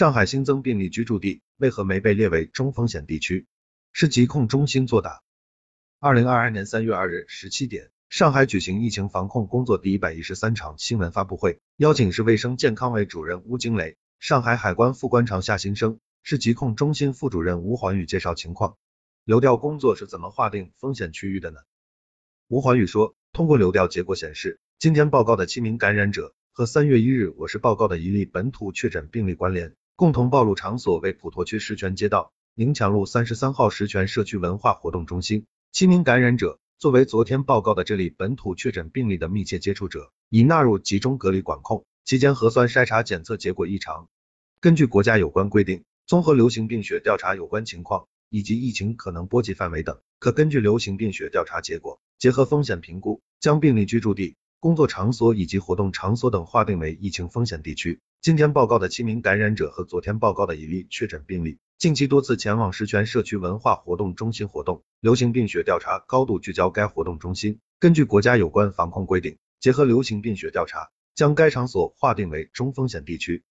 上海新增病例居住地为何没被列为中风险地区？是疾控中心作答。二零二二年三月二日十七点，上海举行疫情防控工作第一百一十三场新闻发布会，邀请市卫生健康委主任邬惊雷、上海海关副关长夏新生、市疾控中心副主任吴环宇介绍情况。流调工作是怎么划定风险区域的呢？吴环宇说，通过流调结果显示，今天报告的七名感染者和三月一日我市报告的一例本土确诊病例关联。共同暴露场所为普陀区石泉街道宁强路三十三号石泉社区文化活动中心。七名感染者作为昨天报告的这例本土确诊病例的密切接触者，已纳入集中隔离管控。期间核酸筛查检测结果异常。根据国家有关规定，综合流行病学调查有关情况以及疫情可能波及范围等，可根据流行病学调查结果，结合风险评估，将病例居住地、工作场所以及活动场所等划定为疫情风险地区。今天报告的七名感染者和昨天报告的一例确诊病例，近期多次前往石泉社区文化活动中心活动，流行病学调查高度聚焦该活动中心。根据国家有关防控规定，结合流行病学调查，将该场所划定为中风险地区。